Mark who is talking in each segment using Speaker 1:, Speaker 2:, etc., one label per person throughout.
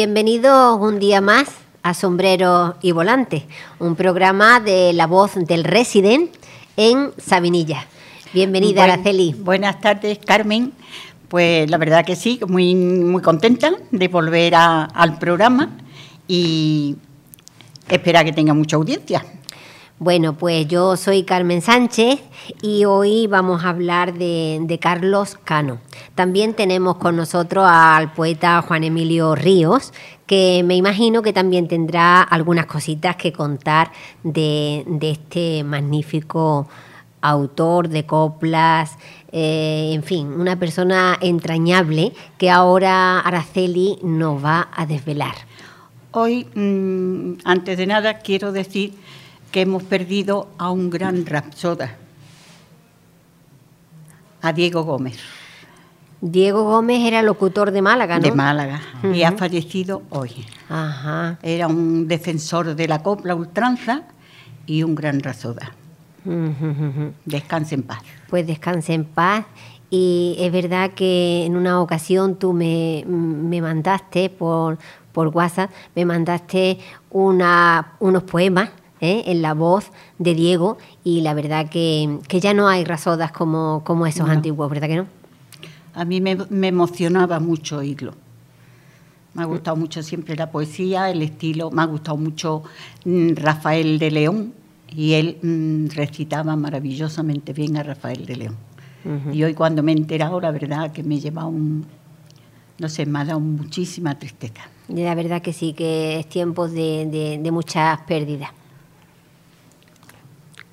Speaker 1: Bienvenidos un día más a Sombrero y Volante, un programa de la voz del Resident en Sabinilla. Bienvenida, Araceli.
Speaker 2: Buenas tardes, Carmen. Pues la verdad que sí, muy, muy contenta de volver al programa y espera que tenga mucha audiencia.
Speaker 1: Bueno, pues yo soy Carmen Sánchez y hoy vamos a hablar de, Carlos Cano. También tenemos con nosotros al poeta Juan Emilio Ríos, que me imagino que también tendrá algunas cositas que contar de, este magnífico autor de coplas, eh, en fin, una persona entrañable que ahora Araceli nos va a desvelar.
Speaker 2: Hoy, mm, antes de nada, quiero decir que hemos perdido a un gran rapsoda, a Diego Gómez.
Speaker 1: Diego Gómez era locutor de Málaga, ¿no?
Speaker 2: De Málaga, y ha fallecido hoy. Ajá. Era un defensor de la copla ultranza y un gran rapsoda. Descanse en paz.
Speaker 1: Pues descanse en paz. Y es verdad que en una ocasión tú me, me mandaste por, por WhatsApp, me mandaste una, unos poemas ¿eh? en la voz de Diego y la verdad que, ya no hay rasodas como, como esos antiguos, ¿verdad que no?
Speaker 2: A mí me, emocionaba mucho oírlo. Me ha gustado mucho siempre la poesía, el estilo, me ha gustado mucho mm, Rafael de León y él mm, recitaba maravillosamente bien a Rafael de León. Y hoy cuando me he enterado, la verdad que me lleva un, no sé, me ha dado muchísima tristeza.
Speaker 1: La verdad que sí, que es tiempo de, de muchas pérdidas.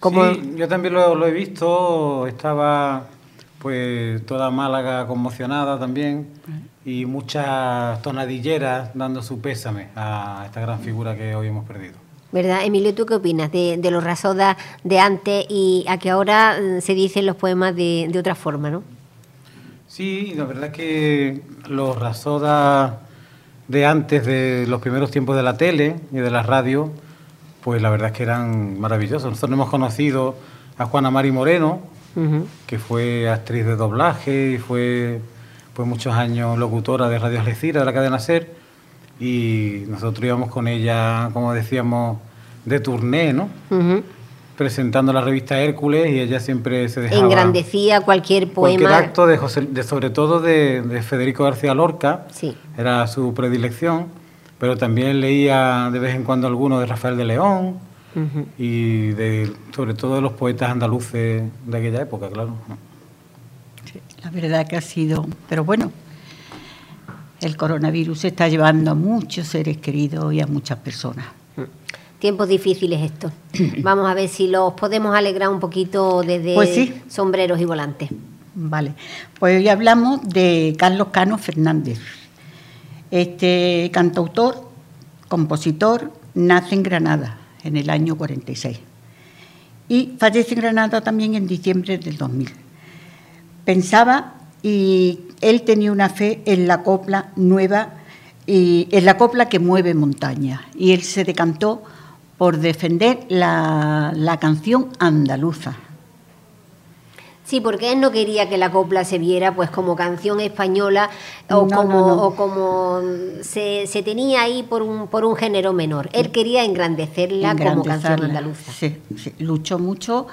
Speaker 3: Sí, yo también lo, he visto, estaba pues toda Málaga conmocionada también y muchas tonadilleras dando su pésame a esta gran figura que hoy hemos perdido.
Speaker 1: ¿Verdad? Emilio, ¿tú qué opinas de, los rasodas de antes y a que ahora mm, se dicen los poemas de, de otra forma, no?
Speaker 3: Sí, la verdad es que los rasodas de antes, de los primeros tiempos de la tele y de la radio, pues la verdad es que eran maravillosos. Nosotros hemos conocido a Juana Mari Moreno, que fue actriz de doblaje y fue pues muchos años locutora de Radio Algeciras, de la cadena SER, y nosotros íbamos con ella, como decíamos, de turné, ¿no? presentando la revista Hércules y ella siempre se dejaba...
Speaker 1: Engrandecía cualquier poema.
Speaker 3: Cualquier acto, de, José, de sobre todo de, de, Federico García Lorca,
Speaker 1: sí.
Speaker 3: era su predilección pero también leía de vez en cuando alguno de Rafael de León y de, sobre todo de los poetas andaluces de aquella época, claro.
Speaker 2: la verdad que ha sido, pero bueno, el coronavirus está llevando a muchos seres queridos y a muchas personas.
Speaker 1: Tiempos difíciles estos. Vamos a ver si los podemos alegrar un poquito desde pues sombreros y volantes.
Speaker 2: Vale, pues hoy hablamos de Carlos Cano Fernández. Este cantautor, compositor, nace en Granada en el año 46 y fallece en Granada también en diciembre del 2000. Pensaba y él tenía una fe en la copla nueva y en la copla que mueve montaña y él se decantó por defender la, la canción andaluza
Speaker 1: Sí, porque él no quería que la copla se viera pues como canción española o como, como se, tenía ahí por un, por un género menor. Él quería engrandecerla como canción andaluza.
Speaker 2: Sí, luchó mucho,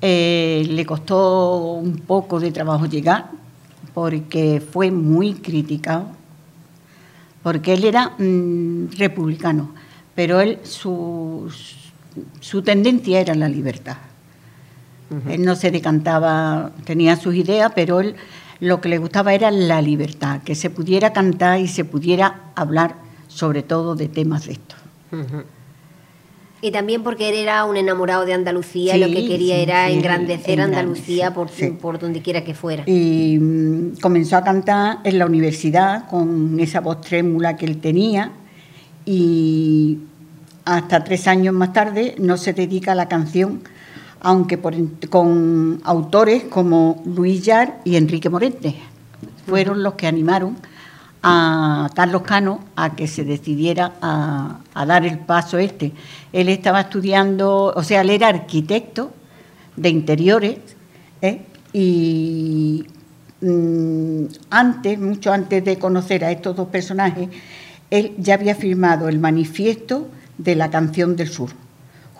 Speaker 2: eh, le costó un poco de trabajo llegar porque fue muy criticado, porque él era mm, republicano, pero él su, su tendencia era la libertad. Él no se decantaba, tenía sus ideas, pero él lo que le gustaba era la libertad, que se pudiera cantar y se pudiera hablar sobre todo de temas de estos.
Speaker 1: Y también porque él era un enamorado de Andalucía y lo que quería era engrandecer Andalucía por, por donde quiera que fuera.
Speaker 2: Y mm, comenzó a cantar en la universidad con esa voz trémula que él tenía y hasta tres años más tarde no se dedica a la canción aunque con autores como Luis Yar y Enrique Morente. Fueron los que animaron a Carlos Cano a que se decidiera a, dar el paso este. Él estaba estudiando, o sea, él era arquitecto de interiores ¿eh? y mm, antes, mucho antes de conocer a estos dos personajes, él ya había firmado el manifiesto de la canción del sur,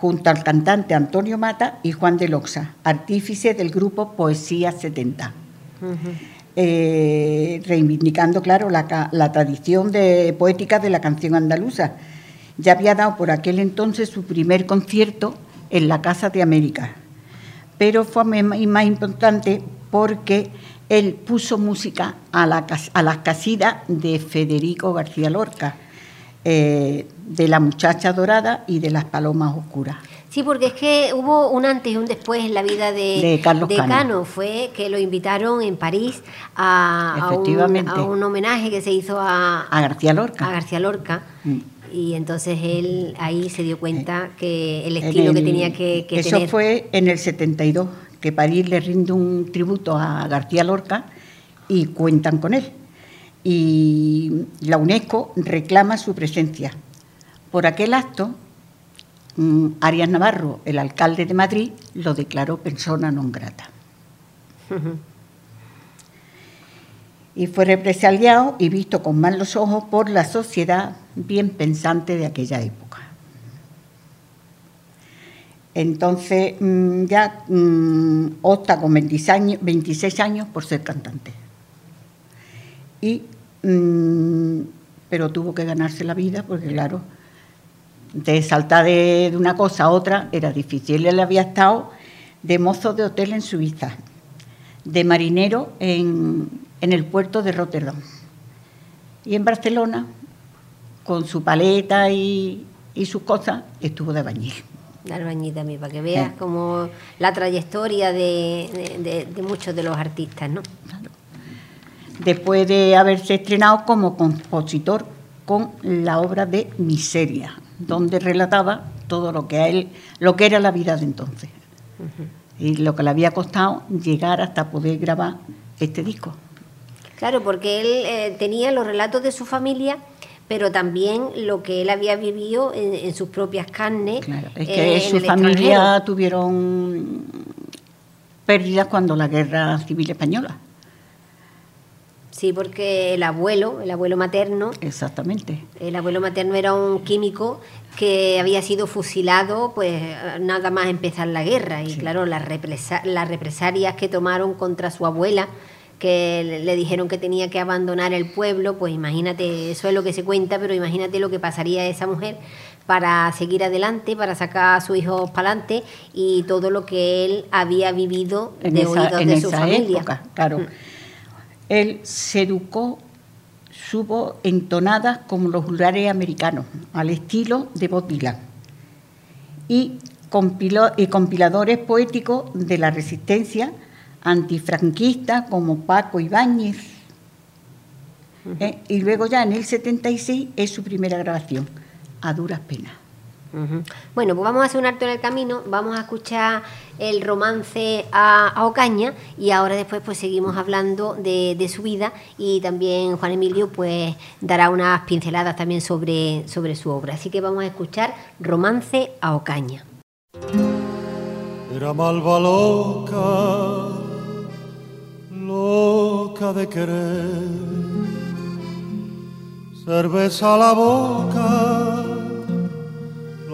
Speaker 2: junto al cantante Antonio Mata y Juan de Loxa, artífice del grupo Poesía 70. Eh, reivindicando, claro, la, la tradición de, poética de la canción andaluza. Ya había dado por aquel entonces su primer concierto en la Casa de América, pero fue más importante porque él puso música a, la, a las casidas de Federico García Lorca, eh, de La Muchacha Dorada y de Las Palomas Oscuras.
Speaker 1: Sí, porque es que hubo un antes y un después en la vida de,
Speaker 2: Carlos
Speaker 1: Cano. Fue que lo invitaron en París a, un, homenaje que se hizo a,
Speaker 2: García Lorca.
Speaker 1: A García Lorca. Mm. Y entonces él ahí se dio cuenta que el estilo que tenía que, que
Speaker 2: eso fue en el 72, que París le rinde un tributo a García Lorca y cuentan con él. Y la UNESCO reclama su presencia. Por aquel acto, mm, Arias Navarro, el alcalde de Madrid, lo declaró persona non grata. y fue represaliado y visto con malos ojos por la sociedad bien pensante de aquella época. Entonces mm, ya mm, opta con 26 años, por ser cantante. Y, mm, pero tuvo que ganarse la vida porque, claro, de saltar de, una cosa a otra era difícil. Él había estado de mozo de hotel en Suiza, de marinero en, en el puerto de Rotterdam. Y en Barcelona, con su paleta y, y sus cosas, estuvo de bañil.
Speaker 1: De albañil también, para que veas como la trayectoria de, muchos de los artistas, ¿no?
Speaker 2: Después de haberse estrenado como compositor con la obra de Miseria, donde relataba todo lo que a él, lo que era la vida de entonces. Y lo que le había costado llegar hasta poder grabar este disco.
Speaker 1: Claro, porque él eh, tenía los relatos de su familia pero también lo que él había vivido en, sus propias carnes.
Speaker 2: Claro, es que eh, su familia tuvieron pérdidas cuando la guerra civil española.
Speaker 1: Sí, porque el abuelo, el abuelo materno.
Speaker 2: Exactamente.
Speaker 1: El abuelo materno era un químico que había sido fusilado, pues nada más empezar la guerra. Y claro, las, las represalias que tomaron contra su abuela que le dijeron que tenía que abandonar el pueblo, pues imagínate, eso es lo que se cuenta, pero imagínate lo que pasaría a esa mujer para seguir adelante, para sacar a su hijo para adelante y todo lo que él había vivido
Speaker 2: de oídos de su familia. claro. Mm. Él se educó su voz entonada como los rurales americanos, al estilo de Bob Dylan. Y, y compiladores poéticos de la resistencia antifranquistas como Paco Ibáñez. Eh, y luego ya en el 76 es su primera grabación, a duras penas.
Speaker 1: Bueno, pues vamos a hacer un alto en el camino, vamos a escuchar el romance a, Ocaña y ahora después pues seguimos hablando de, de, su vida y también Juan Emilio pues dará unas pinceladas también sobre, sobre su obra. Así que vamos a escuchar Romance a Ocaña.
Speaker 4: Era malva loca loca de querer. Cerveza a la boca,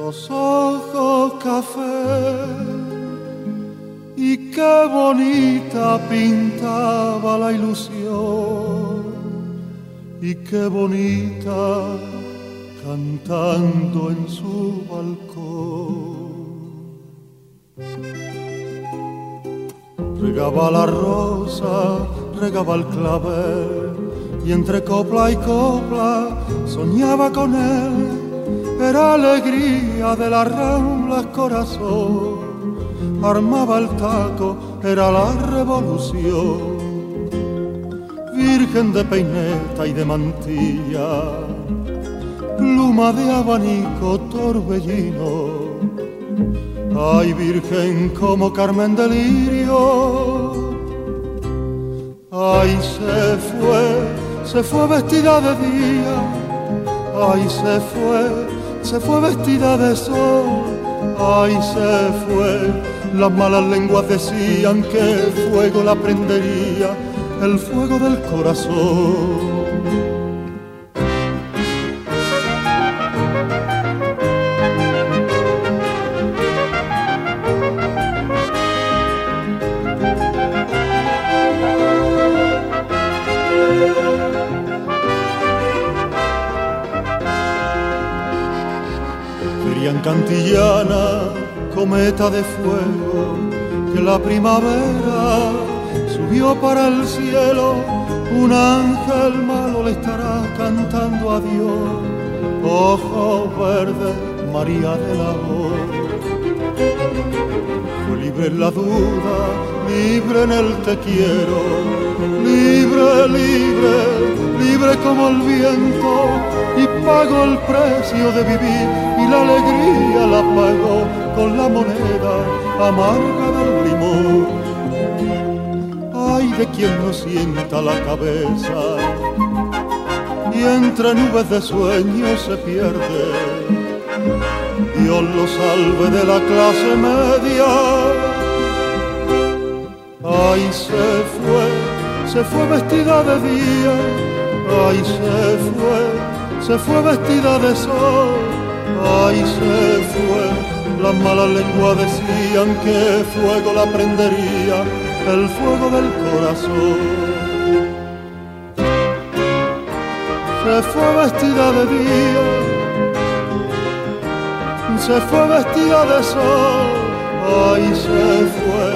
Speaker 4: los ojos café. Y qué bonita pintaba la ilusión. Y qué bonita cantando en su balcón regaba la rosa, regaba el clavel, y entre copla y copla soñaba con él. Era alegría de las ramblas corazón, armaba el taco, era la revolución. Virgen de peineta y de mantilla, pluma de abanico, torbellino. Ay Virgen como Carmen de Lirio, ay se fue, se fue vestida de día, ay se fue, se fue vestida de sol, ay se fue, las malas lenguas decían que el fuego la prendería, el fuego del corazón. Cantillana, cometa de fuego, que la primavera subió para el cielo, un ángel malo le estará cantando a Dios, ojos verdes, María del amor. Fue libre en la duda, libre en el te quiero, libre, libre, libre como el viento, y pago el precio de vivir, la alegría la pago con la moneda amarga del limón. Ay de quien no sienta la cabeza, y entre nubes de sueños se pierde Dios lo salve de la clase media. Ay, se fue, se fue vestida de día. Ay, se fue, se fue vestida de sol. Ay, se fue, las malas lenguas decían que fuego la prendería, el fuego del corazón. Se fue vestida de día se fue vestida de sol, ay se fue.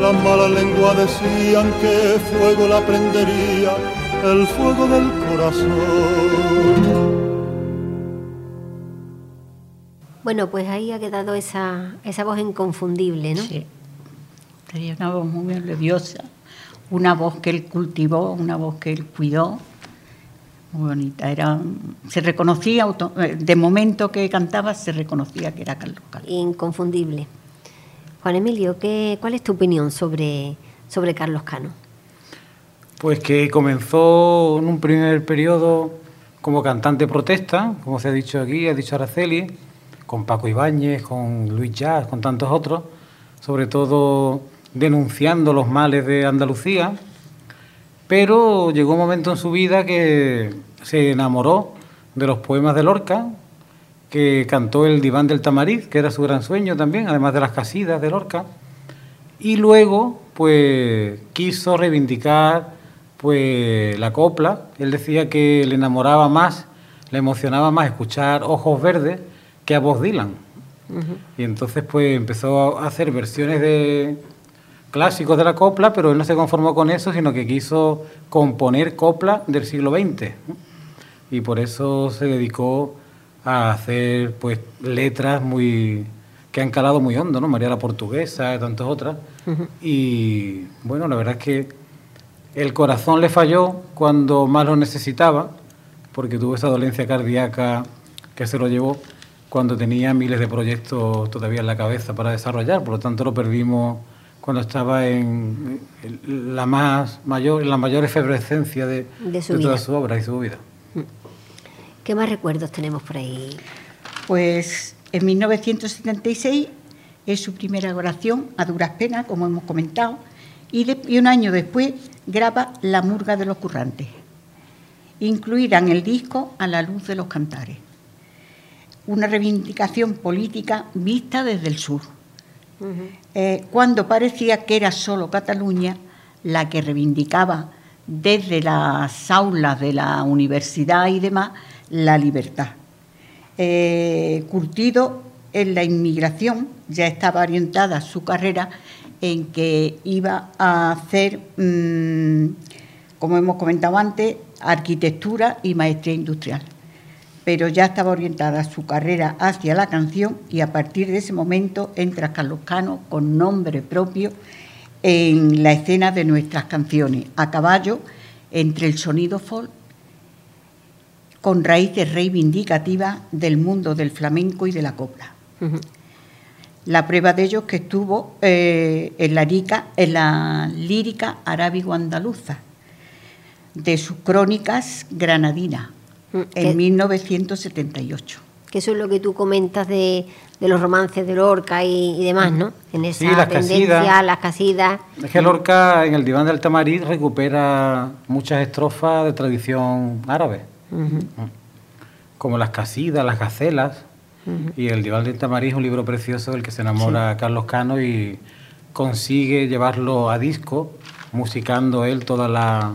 Speaker 4: Las malas lenguas decían que fuego la prendería, el fuego del corazón.
Speaker 1: Bueno, pues ahí ha quedado esa, esa voz inconfundible, ¿no?
Speaker 2: Sí. Tenía una voz muy melodiosa, una voz que él cultivó, una voz que él cuidó muy bonita. Era, se reconocía, eh, de momento que cantaba, se reconocía que era Carlos Cano.
Speaker 1: Inconfundible. Juan Emilio, ¿qué, ¿cuál es tu opinión sobre, sobre Carlos Cano?
Speaker 3: Pues que comenzó en un primer periodo como cantante protesta, como se ha dicho aquí, ha dicho Araceli, con Paco Ibáñez, con Luis Jazz, con tantos otros, sobre todo denunciando los males de Andalucía. Pero llegó un momento en su vida que se enamoró de los poemas de Lorca, que cantó el diván del tamariz, que era su gran sueño también, además de las casidas de Lorca, y luego pues quiso reivindicar pues la copla, él decía que le enamoraba más, le emocionaba más escuchar Ojos Verdes que a voz Dylan. Y entonces pues empezó a hacer versiones de, clásicos de la copla, pero él no se conformó con eso, sino que quiso componer copla del siglo XX. Y por eso se dedicó a hacer pues letras muy que han calado muy hondo, ¿no? María la Portuguesa y tantas otras. Y bueno, la verdad es que el corazón le falló cuando más lo necesitaba, porque tuvo esa dolencia cardíaca que se lo llevó cuando tenía miles de proyectos todavía en la cabeza para desarrollar, por lo tanto lo perdimos cuando estaba en la más mayor, la mayor efervescencia de, toda su obra y su vida.
Speaker 1: ¿Qué más recuerdos tenemos por ahí?
Speaker 2: Pues en 1976 es su primera oración a duras penas, como hemos comentado, y, y un año después graba La murga de los currantes, incluida en el disco A la luz de los cantares, una reivindicación política vista desde el sur. Eh, cuando parecía que era solo Cataluña la que reivindicaba desde las aulas de la universidad y demás la libertad. Eh, curtido en la inmigración, ya estaba orientada su carrera en que iba a hacer, mm, como hemos comentado antes, arquitectura y maestría industrial pero ya estaba orientada su carrera hacia la canción y a partir de ese momento entra Carlos Cano con nombre propio en la escena de nuestras canciones, a caballo entre el sonido folk con raíces reivindicativas del mundo del flamenco y de la copla. La prueba de ello es que estuvo eh, en, la en la lírica arábigo-andaluza de sus crónicas granadinas en 1978.
Speaker 1: Que eso es lo que tú comentas de, los romances de Lorca y, demás, ¿no?
Speaker 3: En esa las tendencia, casidas. las casidas. Es que Lorca en el diván del Tamariz recupera muchas estrofas de tradición árabe, mm. como las casidas, las gacelas. Y el diván del Tamariz es un libro precioso del que se enamora Carlos Cano y consigue llevarlo a disco, musicando él toda la,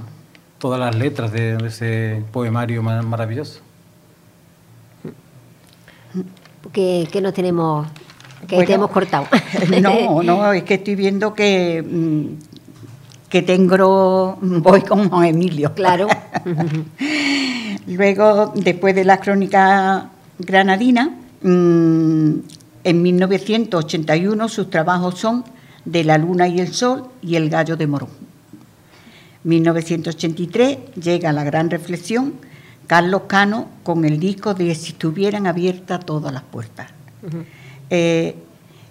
Speaker 3: todas las letras de, ese poemario maravilloso.
Speaker 1: que, que no tenemos, que te hemos cortado.
Speaker 2: No, no, es que estoy viendo que, mm, que tengo, voy con Juan Emilio.
Speaker 1: Claro.
Speaker 2: Luego, después de la crónica granadina, mm, en 1981 sus trabajos son De la luna y el sol y El gallo de Morón. 1983 llega la gran reflexión Carlos Cano con el disco de Si estuvieran abiertas todas las puertas, eh,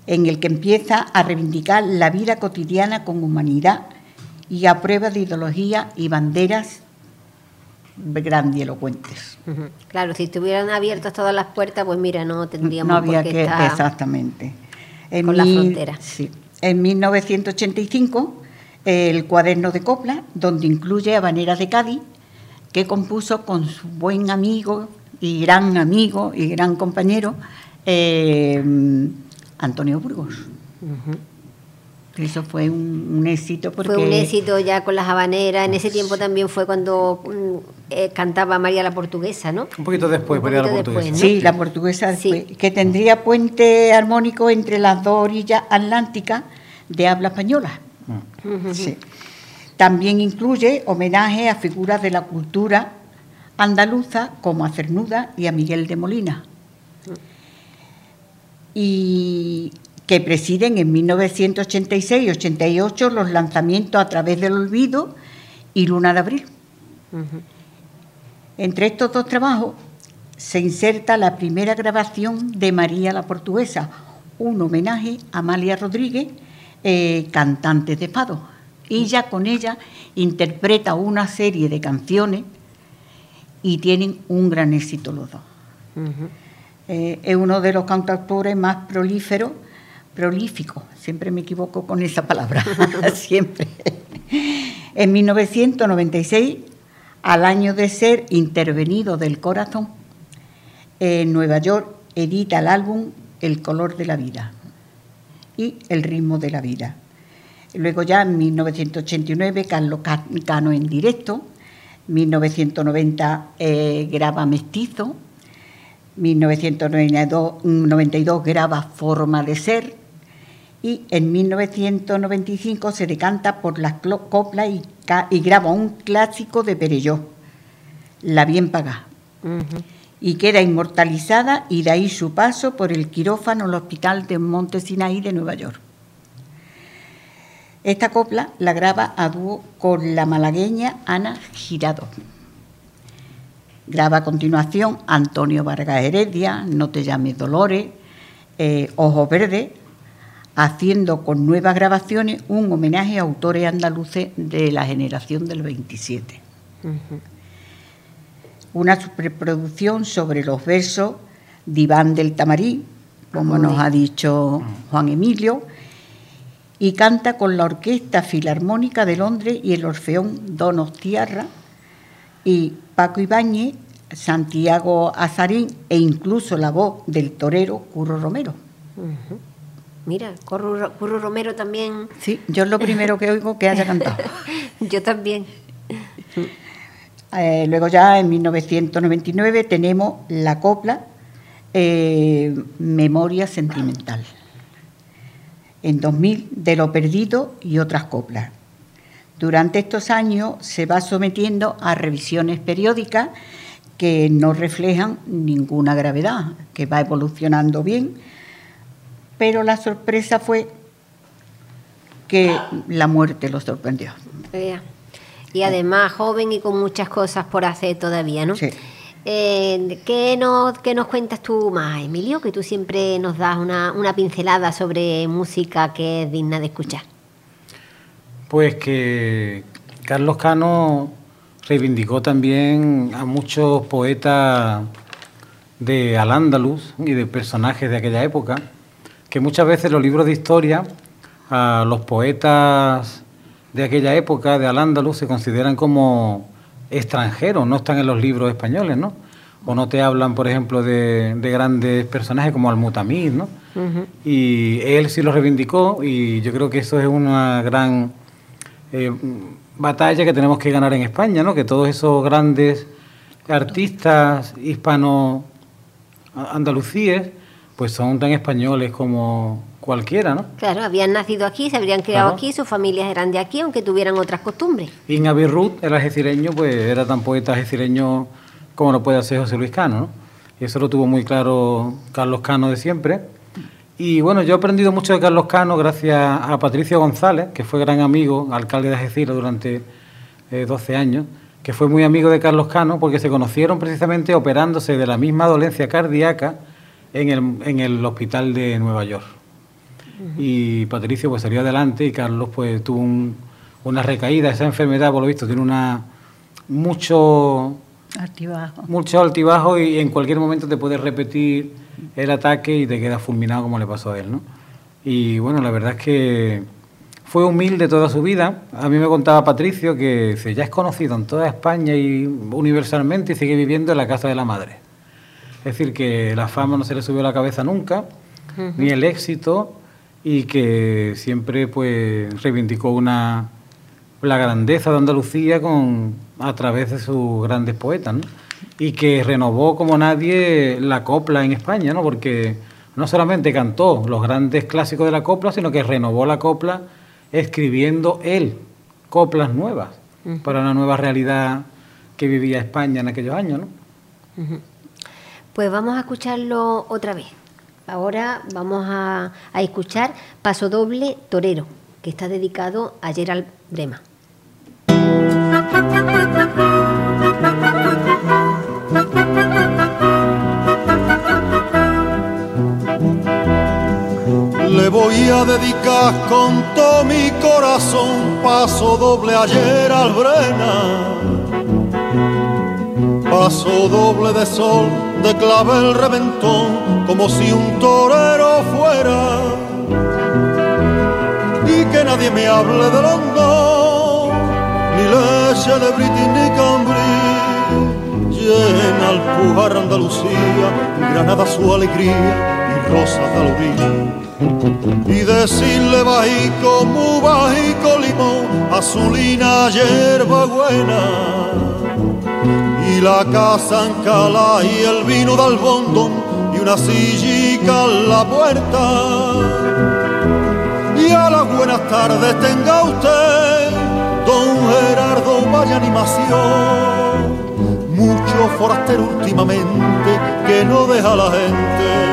Speaker 2: en el que empieza a reivindicar la vida cotidiana con humanidad y a prueba de ideología y banderas grandilocuentes.
Speaker 1: Claro, si estuvieran abiertas todas las puertas, pues mira, no tendríamos
Speaker 2: no había que exactamente.
Speaker 1: En con la frontera.
Speaker 2: Sí. En 1985, el cuaderno de copla, donde incluye Habaneras de Cádiz, que compuso con su buen amigo y gran amigo y gran compañero eh, Antonio Burgos. Eso fue un, éxito porque...
Speaker 1: Fue un éxito ya con las habaneras. En ese tiempo también fue cuando mm, eh, cantaba María la Portuguesa, ¿no?
Speaker 3: Un poquito después, María la Portuguesa.
Speaker 2: Sí, la Portuguesa que tendría puente armónico entre las dos orillas atlánticas de habla española. Sí. También incluye homenaje a figuras de la cultura andaluza como a Cernuda y a Miguel de Molina. Y que presiden en 1986 y 88 los lanzamientos a través del olvido y Luna de Abril. Entre estos dos trabajos se inserta la primera grabación de María la Portuguesa, un homenaje a Amalia Rodríguez, eh, cantante de fado. Y ya con ella interpreta una serie de canciones y tienen un gran éxito los dos. Eh, es uno de los cantautores más prolíferos prolífico, siempre me equivoco con esa palabra, siempre. En 1996, al año de ser intervenido del corazón, en Nueva York edita el álbum El color de la vida y El ritmo de la vida. Luego ya en 1989 Carlos Cano en directo, 1990 eh, graba Mestizo, 1992 graba Forma de Ser, y en 1995 se decanta por las coplas y, y, graba un clásico de Perelló, La Bien Pagá. Y queda inmortalizada y de ahí su paso por el quirófano del Hospital de Monte Sinaí de Nueva York. Esta copla la graba a dúo con la malagueña Ana Girado. Graba a continuación Antonio Vargas Heredia, No te llames Dolores, eh, Ojos Verdes, haciendo con nuevas grabaciones un homenaje a autores andaluces de la generación del 27. Una superproducción sobre los versos de Iván del Tamarí, como nos ha dicho Juan Emilio, y canta con la Orquesta Filarmónica de Londres y el Orfeón Donostiarra y Paco Ibáñez, Santiago Azarín e incluso la voz del torero Curro Romero.
Speaker 1: Mira, Curro, Romero también.
Speaker 2: Sí, yo es lo primero que oigo que haya cantado.
Speaker 1: yo también.
Speaker 2: Eh, luego ya en 1999 tenemos la copla eh, Memoria Sentimental. En 2000 de lo perdido y otras coplas. Durante estos años se va sometiendo a revisiones periódicas que no reflejan ninguna gravedad, que va evolucionando bien pero la sorpresa fue que la muerte lo sorprendió.
Speaker 1: Y además joven y con muchas cosas por hacer todavía, ¿no? Sí. Eh, ¿qué, nos, nos cuentas tú más, Emilio? Que tú siempre nos das una, una pincelada sobre música que es digna de escuchar.
Speaker 3: Pues que Carlos Cano reivindicó también a muchos poetas de Al-Ándalus y de personajes de aquella época que muchas veces los libros de historia, a los poetas de aquella época, de Al-Ándalus, se consideran como extranjeros, no están en los libros españoles, ¿no? O no te hablan, por ejemplo, de, grandes personajes como Al-Mutamid, ¿no? Y él sí lo reivindicó y yo creo que eso es una gran eh, batalla que tenemos que ganar en España, ¿no? Que todos esos grandes artistas hispano-andalucíes pues son tan españoles como cualquiera, ¿no?
Speaker 1: Claro, habían nacido aquí, se habrían criado aquí, sus familias eran de aquí, aunque tuvieran otras costumbres.
Speaker 3: Y Navi Ruth, el algecireño, pues era tan poeta algecireño como lo puede hacer José Luis Cano, ¿no? Y eso lo tuvo muy claro Carlos Cano de siempre. Y bueno, yo he aprendido mucho de Carlos Cano gracias a Patricio González, que fue gran amigo, alcalde de Algeciras durante 12 eh, años, que fue muy amigo de Carlos Cano porque se conocieron precisamente operándose de la misma dolencia cardíaca en el, en el hospital de Nueva York. Y Patricio pues salió adelante y Carlos pues tuvo una recaída. Esa enfermedad, por lo visto, tiene una mucho
Speaker 2: altibajo.
Speaker 3: mucho altibajo y en cualquier momento te puedes repetir el ataque y te quedas fulminado como le pasó a él, ¿no? Y bueno, la verdad es que fue humilde toda su vida. A mí me contaba Patricio que ya es conocido en toda España y universalmente y sigue viviendo en la casa de la madre. Es decir, que la fama no se le subió a la cabeza nunca, ni el éxito, y que siempre pues reivindicó una la grandeza de Andalucía con a través de sus grandes poetas, ¿no? y que renovó como nadie la copla en España, ¿no? porque no solamente cantó los grandes clásicos de la copla, sino que renovó la copla escribiendo él coplas nuevas para una nueva realidad que vivía España en aquellos años. ¿no?
Speaker 1: Pues vamos a escucharlo otra vez. Ahora vamos a, escuchar Paso Doble Torero, que está dedicado a Gerald Brema.
Speaker 4: Le voy a dedicar con todo mi corazón paso doble ayer al Brena. Paso doble de sol, de clavel reventón, como si un torero fuera. Y que nadie me hable de London, ni leche de British ni Cambridge. Llena al pujar Andalucía, Granada su alegría rosa Y decirle bajico, muy bajico limón, azulina hierba buena. Y la casa en cala y el vino del bondón y una sillica en la puerta. Y a las buenas tardes tenga usted, don Gerardo, vaya animación. Mucho forastero últimamente que no deja a la gente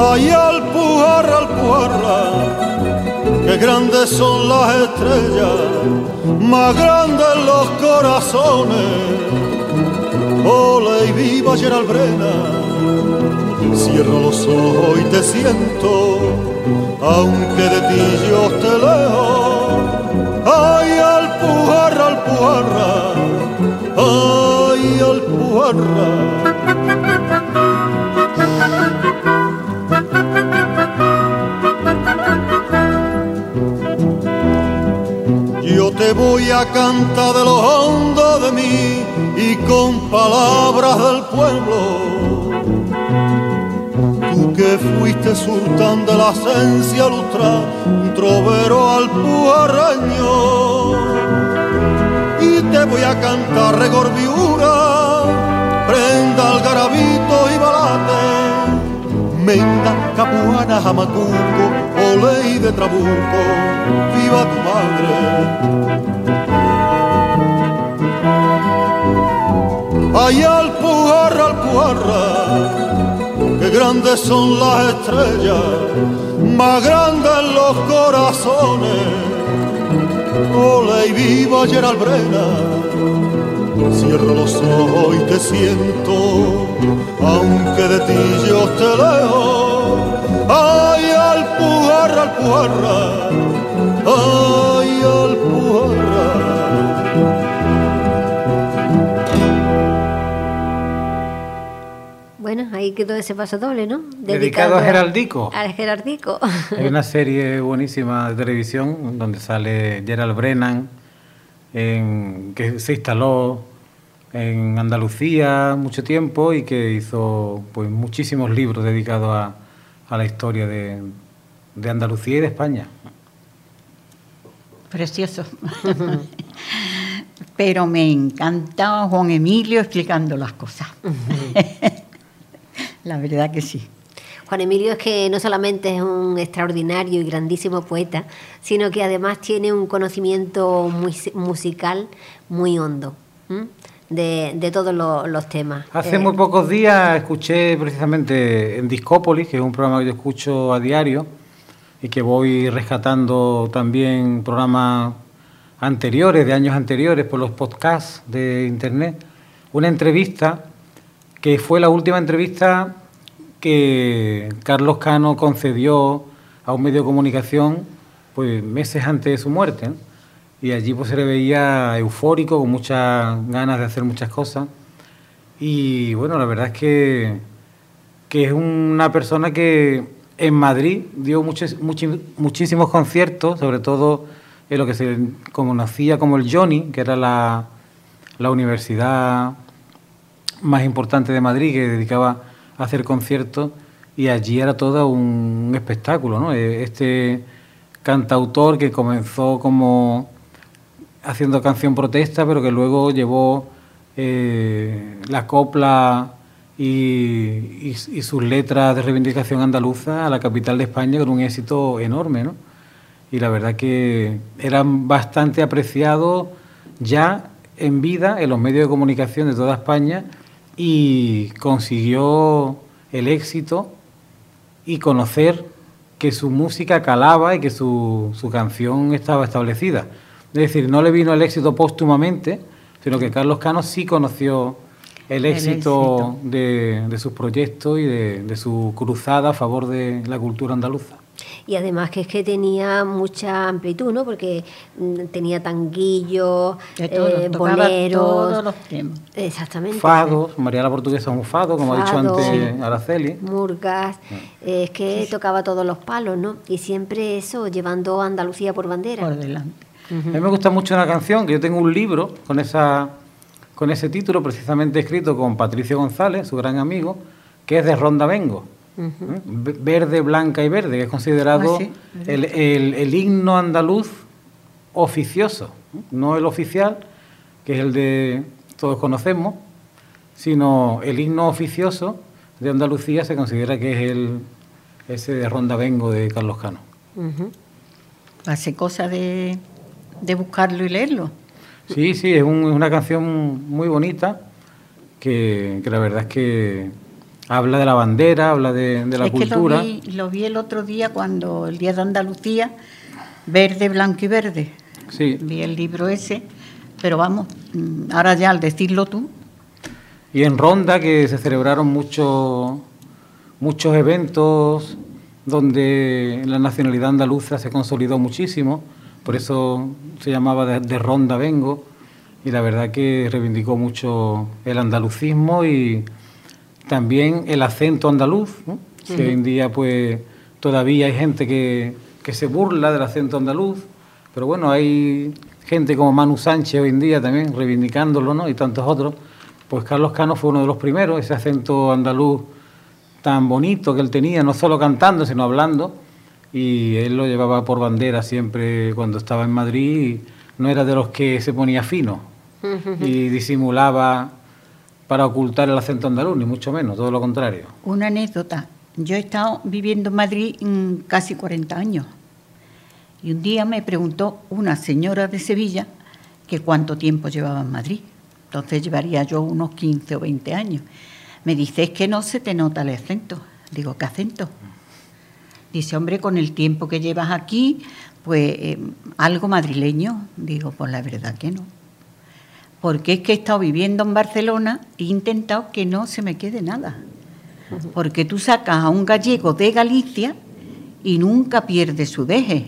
Speaker 4: Ay, alpujarra, alpujarra, que grandes son las estrellas, más grandes los corazones. Ole y viva Gerald Brena, cierro los ojos y te siento, aunque de ti yo esté lejos. Ay, alpujarra, alpujarra, ay, alpujarra. Yo te voy a cantar de los hondos de mí y con palabras del pueblo. Tú que fuiste sultán de la esencia lustra, trovero al pujarreño. Y te voy a cantar regorbiura, prenda al garabito y balate Menda, Capuana, Jamacuco, De Trabuco, viva tu madre. Ay, Alpujarra, Alpujarra, qué grandes son las estrellas, más grandes los corazones. Ole y viva Gerald Brena Cierro los ojos y te siento, aunque de ti yo te lejos. Alpujarra, ay, alpujarra.
Speaker 1: Bueno, ahí quedó ese paso doble, ¿no?
Speaker 3: Dedicado, a Geraldico.
Speaker 1: A Geraldico.
Speaker 3: Hay una serie buenísima de televisión donde sale Gerald Brennan, en, que se instaló en Andalucía mucho tiempo y que hizo pues muchísimos libros dedicados a, a la historia de, de, Andalucía y de España.
Speaker 2: Precioso. pero me encanta Juan Emilio explicando las cosas. La verdad que sí.
Speaker 1: Juan Emilio es que no solamente es un extraordinario y grandísimo poeta, sino que además tiene un conocimiento muy musical muy hondo. De, todos los, temas.
Speaker 3: Hace
Speaker 1: eh,
Speaker 3: muy pocos días escuché precisamente en Discópolis, que es un programa que yo escucho a diario y que voy rescatando también programas anteriores, de años anteriores, por los podcasts de Internet, una entrevista que fue la última entrevista que Carlos Cano concedió a un medio de comunicación pues meses antes de su muerte. Y allí pues se le veía eufórico, con muchas ganas de hacer muchas cosas. Y bueno, la verdad es que, que es una persona que en Madrid dio muchos, muchísimos conciertos, sobre todo en lo que se conocía como el Johnny, que era la, la universidad más importante de Madrid, que dedicaba hacer conciertos y allí era todo un espectáculo, ¿no? Eh, este cantautor que comenzó como haciendo canción protesta, pero que luego llevó eh, la copla y, sus letras de reivindicación andaluza a la capital de España con un éxito enorme, ¿no? Y la verdad que eran bastante apreciados ya en vida en los medios de comunicación de toda España y consiguió el éxito y conocer que su música calaba y que su, canción estaba establecida. Es decir, no le vino el éxito póstumamente, sino que Carlos Cano sí conoció el éxito, De, sus proyectos y de su cruzada a favor de la cultura andaluza
Speaker 1: y además que es que tenía mucha amplitud, ¿no? Porque mm, tenía tanguillos, eh, boleros,
Speaker 2: todos los temas.
Speaker 1: Exactamente.
Speaker 3: Fados, María la Portuguesa un fado, como ha dicho antes Araceli.
Speaker 1: Murgas, ah. es que tocaba todos los palos, ¿no? Y siempre eso, llevando a Andalucía por bandera.
Speaker 2: Por delante.
Speaker 3: A mí me gusta mucho una canción, que yo tengo un libro con esa con ese título, precisamente escrito con Patricio González, su gran amigo, que es de Ronda Vengo. Verde, blanca y verde, que es considerado ah, el, himno andaluz oficioso, no el oficial, que es el de todos conocemos, sino el himno oficioso de Andalucía se considera que es el ese de Ronda Vengo de Carlos Cano.
Speaker 2: Hace cosa de, buscarlo y leerlo.
Speaker 3: Sí, sí, es, una canción muy bonita que la verdad es que Habla de la bandera, habla de, la cultura.
Speaker 2: Que lo, vi, el otro día cuando el Día de Andalucía, verde, blanco y verde.
Speaker 3: Sí.
Speaker 2: Vi el libro ese, pero vamos, mm, ahora ya al decirlo tú.
Speaker 3: Y en Ronda que se celebraron muchos muchos eventos donde la nacionalidad andaluza se consolidó muchísimo, por eso se llamaba de, de Ronda Vengo, y la verdad que reivindicó mucho el andalucismo y también el acento andaluz, que hoy en día pues todavía hay gente que, se burla del acento andaluz, pero bueno, hay gente como Manu Sánchez hoy en día también reivindicándolo, ¿no? Y tantos otros. Pues Carlos Cano fue uno de los primeros, ese acento andaluz tan bonito que él tenía, no solo cantando, sino hablando, y él lo llevaba por bandera siempre cuando estaba en Madrid, no era de los que se ponía fino y disimulaba para ocultar el acento andaluz, ni mucho menos, todo lo contrario.
Speaker 2: Una anécdota. Yo he estado viviendo en Madrid casi 40 años y un día me preguntó una señora de Sevilla que cuánto tiempo llevaba en Madrid. Entonces llevaría yo unos 15 o 20 años. Me dice, es que no se te nota el acento. Digo, ¿qué acento? Dice, hombre, con el tiempo que llevas aquí, pues eh, algo madrileño. Digo, pues la verdad que no porque es que he estado viviendo en Barcelona e intentado que no se me quede nada. Porque tú sacas a un gallego de Galicia y nunca pierde su deje.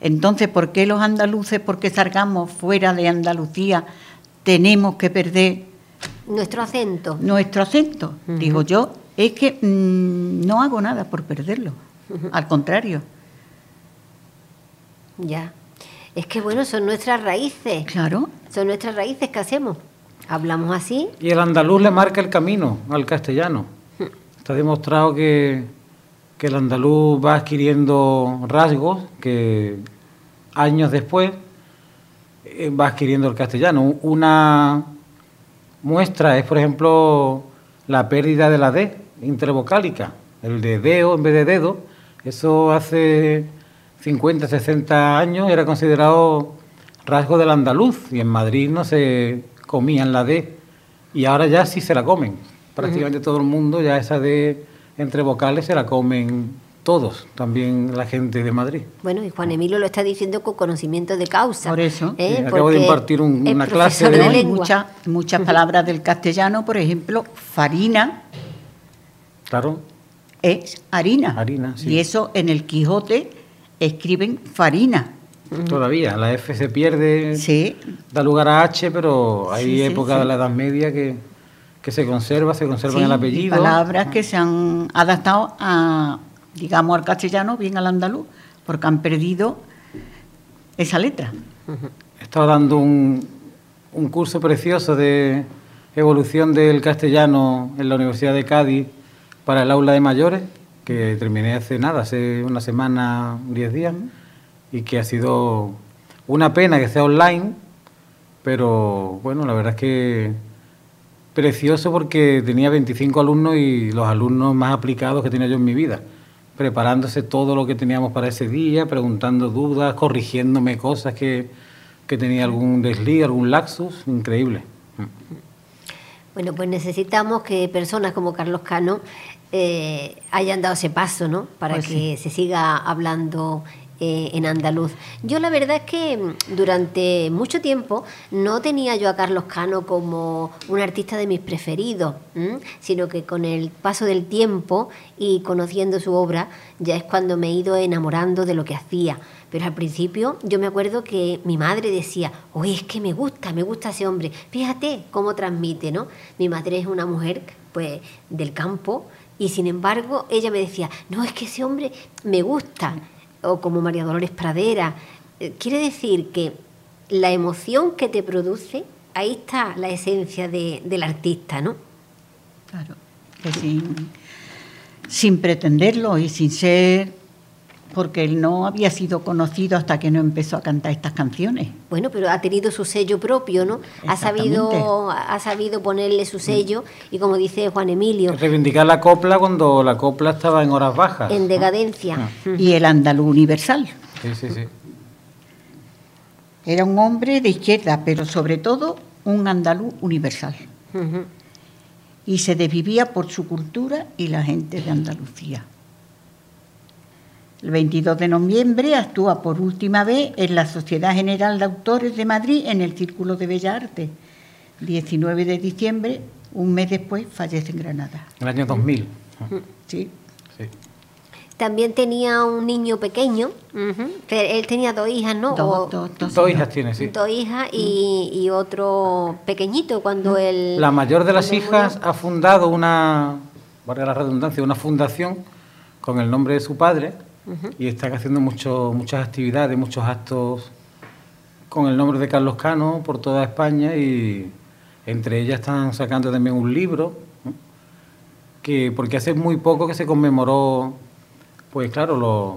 Speaker 2: Entonces, ¿por qué los andaluces, porque salgamos fuera de Andalucía, tenemos que perder
Speaker 1: nuestro acento?
Speaker 2: Nuestro acento. Digo yo, es que mm, no hago nada por perderlo. Al contrario.
Speaker 1: Ya. Es que bueno, son nuestras raíces.
Speaker 2: Claro.
Speaker 1: Son nuestras raíces que hacemos. Hablamos así.
Speaker 3: Y el andaluz le marca el camino al castellano. Está demostrado que, que el andaluz va adquiriendo rasgos que años después eh, va adquiriendo el castellano. Una muestra es, por ejemplo, la pérdida de la D intervocálica, el de deo en vez de dedo. Eso hace 50, 60 años era considerado rasgo del andaluz y en Madrid no se comían la D y ahora ya sí se la comen. Prácticamente todo el mundo ya esa D entre vocales se la comen todos, también la gente de Madrid.
Speaker 1: Bueno, y Juan Emilio lo está diciendo con conocimiento de causa.
Speaker 2: Por eso.
Speaker 1: ¿eh?
Speaker 3: acabo de
Speaker 1: Porque
Speaker 3: impartir un- una clase
Speaker 1: profesor
Speaker 3: de-
Speaker 1: de lengua.
Speaker 2: Muchas, muchas palabras del castellano, por ejemplo, farina
Speaker 3: Claro,
Speaker 2: es harina.
Speaker 3: Harina, sí.
Speaker 2: Y eso en el Quijote escriben farina.
Speaker 3: todavía la F se pierde,
Speaker 2: Sí,
Speaker 3: da lugar a H, pero hay
Speaker 2: Sí,
Speaker 3: época
Speaker 2: sí.
Speaker 3: de la Edad Media que, que se conserva, se conserva
Speaker 2: sí,
Speaker 3: el apellido.
Speaker 2: palabras que se han adaptado a, digamos, al castellano, bien al andaluz, porque han perdido esa letra.
Speaker 3: He estado dando un, un curso precioso de evolución del castellano en la Universidad de Cádiz para el aula de mayores, que terminé hace nada, hace una semana, diez días, y que ha sido una pena que sea online, pero bueno, la verdad es que precioso porque tenía 25 alumnos y los alumnos más aplicados que tenía yo en mi vida, preparándose todo lo que teníamos para ese día, preguntando dudas, corrigiéndome cosas que, que tenía algún desliz, algún laxus, increíble.
Speaker 1: Bueno, pues necesitamos que personas como Carlos Cano eh, hayan dado ese paso, ¿no? Para
Speaker 2: Pues
Speaker 1: que se siga hablando eh, en andaluz. Yo la verdad es que mm, durante mucho tiempo no tenía yo a Carlos Cano como un artista de mis preferidos, ¿m? sino que con el paso del tiempo y conociendo su obra ya es cuando me he ido enamorando de lo que hacía. Pero al principio yo me acuerdo que mi madre decía, oye, es que me gusta, me gusta ese hombre. Fíjate cómo transmite, ¿no? Mi madre es una mujer, pues, del campo y sin embargo ella me decía, no, es que ese hombre me gusta. O como María Dolores Pradera. Eh, Quiere decir que la emoción que te produce, ahí está la esencia de- del artista, ¿no?
Speaker 2: Claro, que sin, sin pretenderlo y sin ser, porque él no había sido conocido hasta que no empezó a cantar estas canciones.
Speaker 1: Bueno, pero ha tenido su sello propio, ¿no? Ha sabido, ha sabido ponerle su sello y como dice Juan Emilio,
Speaker 3: Reivindicar la copla cuando la copla estaba en horas bajas.
Speaker 1: en decadencia.
Speaker 2: Y el andaluz universal.
Speaker 3: Sí, sí, sí.
Speaker 2: Era un hombre de izquierda, pero sobre todo un andaluz universal. Y se desvivía por su cultura y la gente de Andalucía. El 22 de noviembre actúa por última vez en la Sociedad General de Autores de Madrid en el Círculo de Bellas Artes. 19 de diciembre, un mes después, fallece en Granada.
Speaker 3: En el año 2000.
Speaker 2: Sí.
Speaker 3: Sí.
Speaker 1: También tenía un niño pequeño, que él tenía dos hijas, ¿no?
Speaker 2: Dos-
Speaker 1: O-
Speaker 2: dos- dos
Speaker 3: hijas tiene, sí.
Speaker 1: Dos hijas y, y otro pequeñito cuando él...
Speaker 3: La mayor de las hijas
Speaker 1: murió.
Speaker 3: ha fundado una, valga la redundancia, una fundación con el nombre de su padre y están haciendo mucho, muchas actividades, muchos actos con el nombre de Carlos Cano por toda España y entre ellas están sacando también un libro ¿no? que porque hace muy poco que se conmemoró, pues claro, los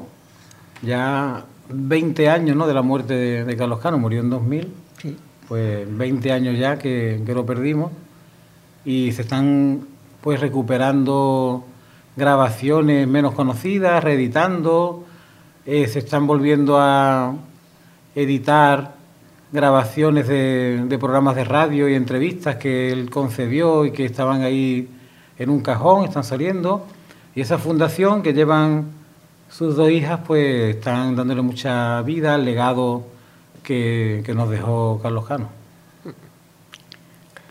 Speaker 3: ya 20 años ¿no? de la muerte de, de Carlos Cano, murió en 2000
Speaker 2: Sí.
Speaker 3: pues 20 años ya que, que lo perdimos y se están pues recuperando grabaciones menos conocidas, reeditando, eh, se están volviendo a editar grabaciones de, de programas de radio y entrevistas que él concedió y que estaban ahí en un cajón, están saliendo. Y esa fundación que llevan sus dos hijas, pues están dándole mucha vida al legado que, que nos dejó Carlos Cano.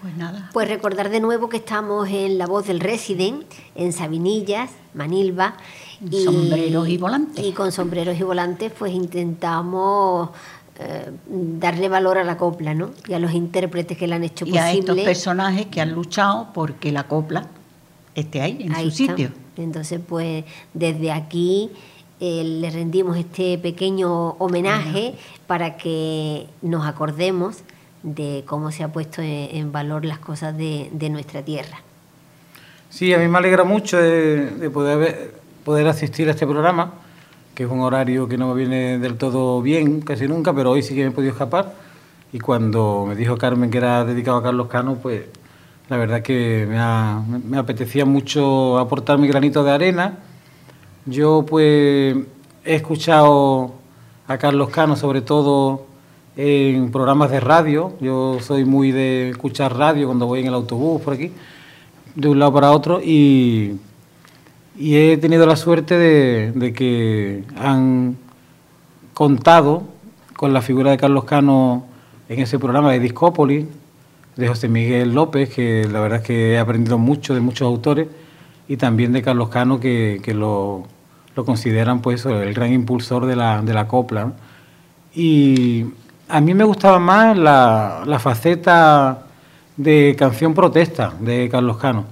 Speaker 2: Pues nada.
Speaker 1: Pues recordar de nuevo que estamos en La Voz del Resident, en Sabinillas, Manilva.
Speaker 2: Sombreros y volantes.
Speaker 1: Y con sombreros y volantes pues intentamos eh, darle valor a la copla, ¿no? Y a los intérpretes que la han hecho
Speaker 2: Y a estos
Speaker 1: posible.
Speaker 2: personajes que han luchado porque la copla esté ahí, en
Speaker 1: Ahí
Speaker 2: su
Speaker 1: está.
Speaker 2: sitio.
Speaker 1: Entonces, pues desde aquí eh, le rendimos este pequeño homenaje para que nos acordemos de cómo se ha puesto en, valor las cosas de, de nuestra tierra.
Speaker 3: Sí, a mí me alegra mucho de, de poder, poder asistir a este programa, que es un horario que no me viene del todo bien casi nunca, pero hoy sí que me he podido escapar. y cuando me dijo Carmen que era dedicado a Carlos Cano, pues la verdad que me, me apetecía mucho aportar mi granito de arena. Yo pues he escuchado a Carlos Cano sobre todo en programas de radio. Yo soy muy de escuchar radio cuando voy en el autobús por aquí, de un lado para otro, y, he tenido la suerte de, que han contado con la figura de Carlos Cano en ese programa de Discópolis, de José Miguel López, que la verdad es que he aprendido mucho de muchos autores, y también de Carlos Cano, que, lo, consideran pues el gran impulsor de la, de la copla. Y a mí me gustaba más la, faceta de canción protesta de Carlos Cano,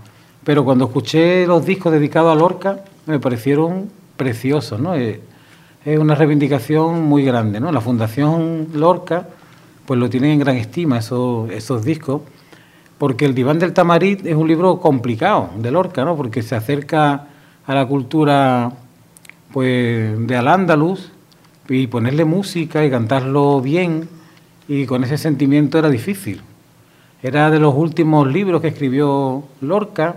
Speaker 3: pero cuando escuché los discos dedicados a Lorca me parecieron preciosos, ¿no? Es, una reivindicación muy grande, ¿no? La Fundación Lorca pues lo tiene en gran estima esos, esos discos, porque el Diván del Tamarit es un libro complicado de Lorca, ¿no? Porque se acerca a la cultura pues de Al-Ándalus, y ponerle música y cantarlo bien y con ese sentimiento era difícil. Era de los últimos libros que escribió Lorca,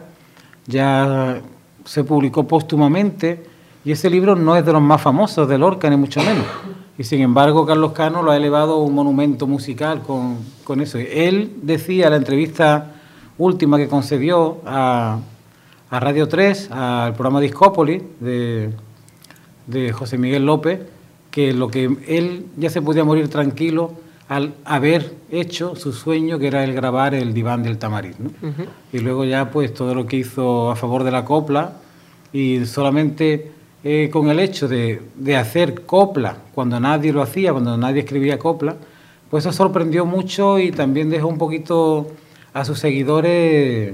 Speaker 3: ya se publicó póstumamente y ese libro no es de los más famosos de Lorca, ni mucho menos. Y sin embargo, Carlos Cano lo ha elevado a un monumento musical con, con eso. Él decía en la entrevista última que concedió a, a Radio 3, al programa Discópolis de, de José Miguel López, que lo que él ya se podía morir tranquilo al haber hecho su sueño, que era el grabar el diván del Tamariz. Y luego ya pues todo lo que hizo a favor de la copla y solamente eh, con el hecho de, hacer copla cuando nadie lo hacía, cuando nadie escribía copla, pues eso sorprendió mucho y también dejó un poquito a sus seguidores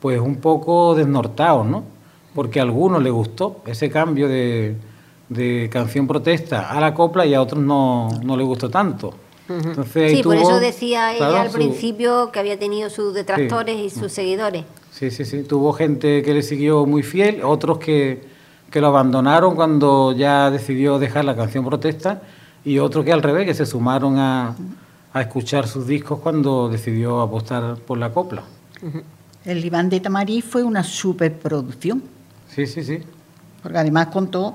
Speaker 3: pues un poco desnortados, ¿no? Porque a algunos les gustó ese cambio de de canción protesta a la copla y a otros no, no le gustó tanto.
Speaker 1: sí, por eso decía ella al principio que había tenido sus detractores y sus seguidores.
Speaker 3: Sí, sí, sí. Tuvo gente que le siguió muy fiel, otros que, que lo abandonaron cuando ya decidió dejar la canción protesta y otros que al revés, que se sumaron a, a escuchar sus discos cuando decidió apostar por la copla.
Speaker 2: El Iván de Tamarí fue una superproducción.
Speaker 3: Sí, sí, sí.
Speaker 2: Porque además contó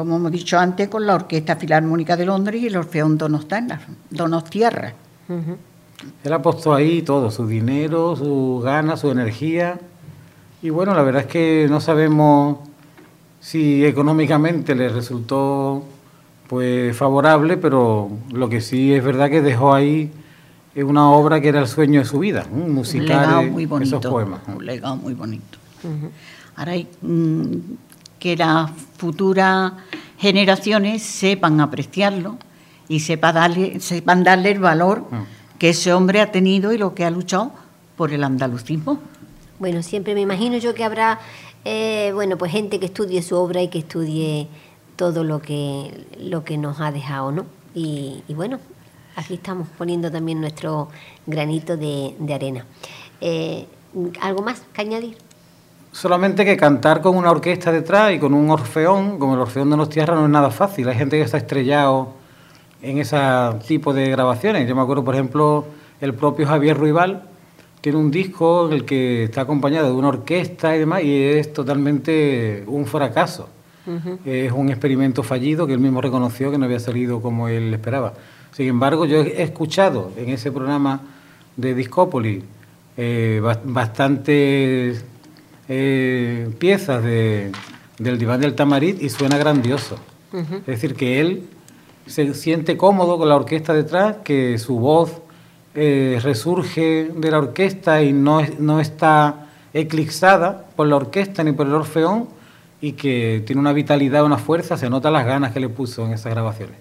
Speaker 2: como hemos dicho antes, con la Orquesta Filarmónica de Londres y el Orfeón Donostierra. Uh
Speaker 3: Él apostó ahí todo, su dinero, sus ganas, su energía. Y bueno, la verdad es que no sabemos si económicamente le resultó pues favorable, pero lo que sí es verdad que dejó ahí una obra que era el sueño de su vida, un musical, un legado muy bonito, esos poemas.
Speaker 2: Un legado muy bonito. Ahora hay mm, que las futuras generaciones sepan apreciarlo y sepa darle, sepan darle el valor ah. que ese hombre ha tenido y lo que ha luchado por el andalucismo.
Speaker 1: Bueno, siempre me imagino yo que habrá, eh, bueno, pues gente que estudie su obra y que estudie todo lo que, lo que nos ha dejado, ¿no? Y, bueno, aquí estamos poniendo también nuestro granito de, arena. Eh, ¿Algo más que añadir?
Speaker 3: Solamente que cantar con una orquesta detrás y con un orfeón, como el Orfeón de los Tierras, no es nada fácil. Hay gente que está estrellado en ese tipo de grabaciones. Yo me acuerdo, por ejemplo, el propio Javier Ruibal tiene un disco en el que está acompañado de una orquesta y demás, y es totalmente un fracaso. Es un experimento fallido que él mismo reconoció que no había salido como él esperaba. Sin embargo, yo he escuchado en ese programa de Discópolis eh, bastante eh, piezas de, del diván del Tamarit y suena grandioso. Es decir, que él se siente cómodo con la orquesta detrás, que su voz eh, resurge de la orquesta y no, no está eclipsada por la orquesta ni por el orfeón y que tiene una vitalidad, una fuerza, se nota las ganas que le puso en esas grabaciones.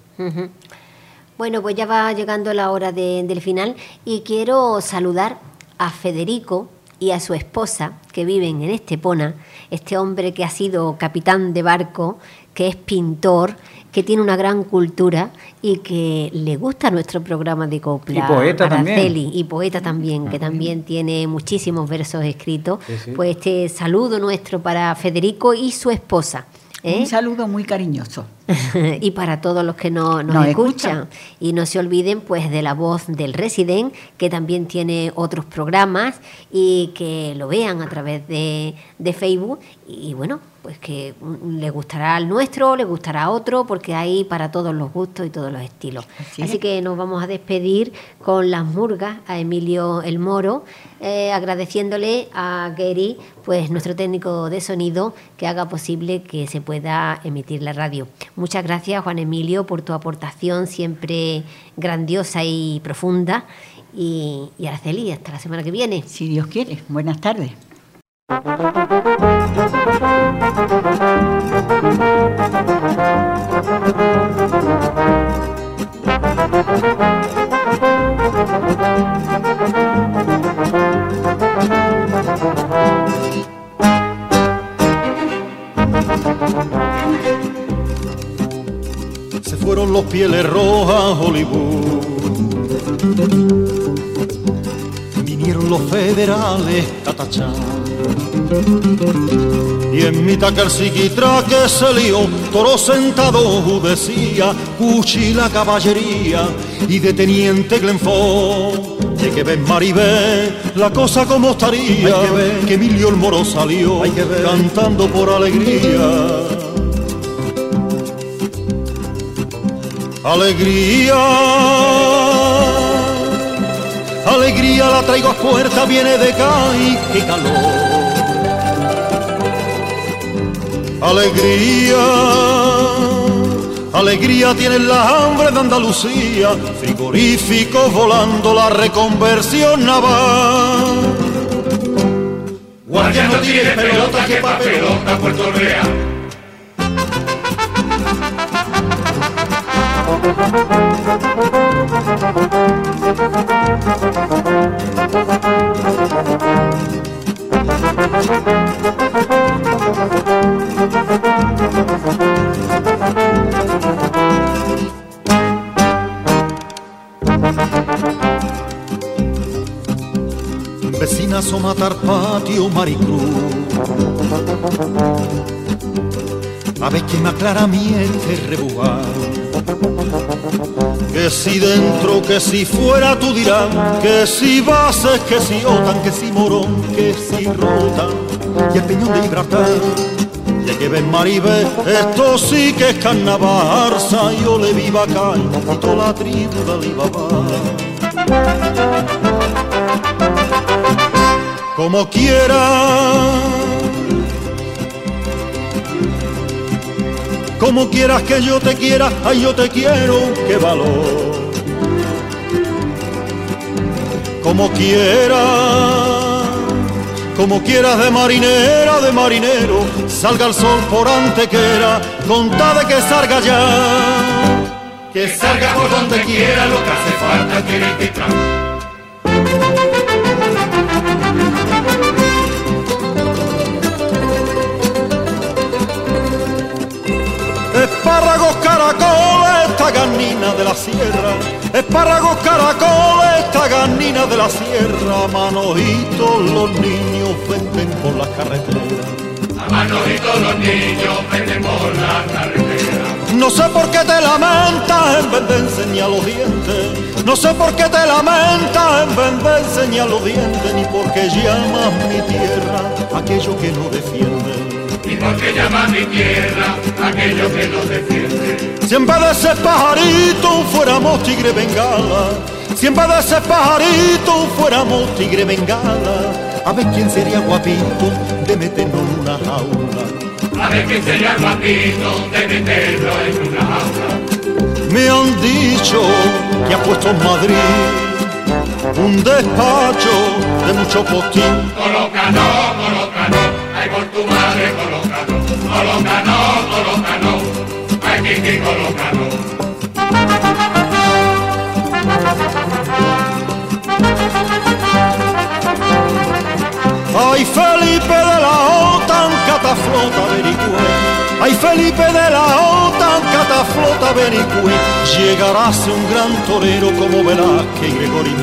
Speaker 1: Bueno, pues ya va llegando la hora del final y quiero saludar a Federico, y a su esposa, que viven en Estepona, este hombre que ha sido capitán de barco, que es pintor, que tiene una gran cultura y que le gusta nuestro programa de copla.
Speaker 3: Y poeta también.
Speaker 1: Y poeta también, que también tiene muchísimos versos escritos. Pues este saludo nuestro para Federico y su esposa.
Speaker 2: ¿Eh? Un saludo muy cariñoso.
Speaker 1: y para todos los que no, nos, escuchan. Y no se olviden pues de la voz del Resident, que también tiene otros programas y que lo vean a través de, de Facebook. Y bueno, pues que le gustará al nuestro, le gustará a otro, porque hay para todos los gustos y todos los estilos. Así, que nos vamos a despedir con las murgas a Emilio El Moro, eh, agradeciéndole a Gary, pues nuestro técnico de sonido, que haga posible que se pueda emitir la radio. Muchas gracias, Juan Emilio, por tu aportación siempre grandiosa y profunda. Y, y Araceli, hasta la semana que viene.
Speaker 2: Si Dios quiere. Buenas tardes.
Speaker 4: Se fueron los pieles rojas Hollywood. Los federales a tachar y en mi taca el que se lió, toro sentado decía, cuchilla caballería y de teniente Glenford. Y que ver Maribé, la cosa como estaría, que, Emilio el Moro salió cantando por alegría. Alegría, alegría la traigo a puerta, viene de caí, qué calor Alegría, alegría tiene la hambre de Andalucía, frigoríficos volando la reconversión naval.
Speaker 5: Guardia no tiene pelota que pa' pelota Puerto Real.
Speaker 4: O matar patio Maricruz. A ver quién aclara mi este rebujar. Que si dentro, que si fuera tú dirán, que si bases, que si otan, que si morón, que si rota, y el peñón de Gibraltar. Y que ven Maribé, esto sí que es carnaval, yo le viva acá y toda la tribu de Alibaba. Como quiera Como quieras que yo te quiera, ay yo te quiero, qué valor. Como quieras, como quieras de marinera, de marinero, salga el sol por antequera, conta de que salga ya.
Speaker 5: Que salga por donde quiera, lo que hace falta que
Speaker 4: de la sierra. Espárragos caracoles, esta ganina de la sierra. Manojitos los niños venden por las carreteras.
Speaker 5: A manojitos los niños venden por las carreteras.
Speaker 4: No sé por qué te lamentas en vez de enseñar los dientes. No sé por qué te lamentas en vez de enseñar los dientes. Ni por qué llamas mi tierra aquello que no defiende
Speaker 5: y porque llama mi tierra aquello que nos defiende.
Speaker 4: Si en vez de ser pajarito fuéramos tigre bengala, si en vez de ser pajarito fuéramos tigre bengala, a ver quién sería guapito de meternos en una jaula.
Speaker 5: A ver quién sería guapito de meterlo en una jaula.
Speaker 4: Me han dicho que ha puesto en Madrid un despacho de mucho postín.
Speaker 5: Coloca no, ay por tu madre no, coloca
Speaker 4: ay Felipe de la OTAN, cataflota Bericue. Ay Felipe de la OTAN, cataflota Bericue. Llegarás un gran torero como Velázquez y Gregorio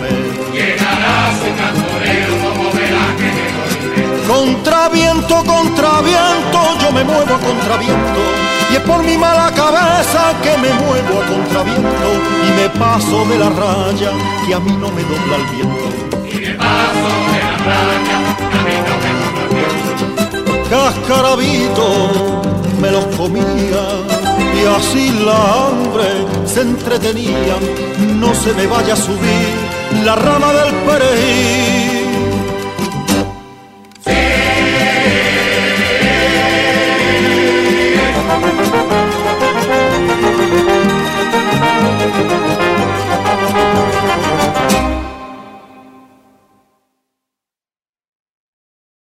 Speaker 5: Llegarás un gran torero como Velázquez y Gregorio
Speaker 4: Contraviento, contraviento, yo me muevo a contraviento. Y es por mi mala cabeza que me muevo a contraviento. Y me paso de la raya que a mí no me dobla el viento.
Speaker 5: Y me paso de la raya, a mí no me dobla el viento.
Speaker 4: Cascarabito me los comía y así la hambre se entretenía. No se me vaya a subir la rama del perejil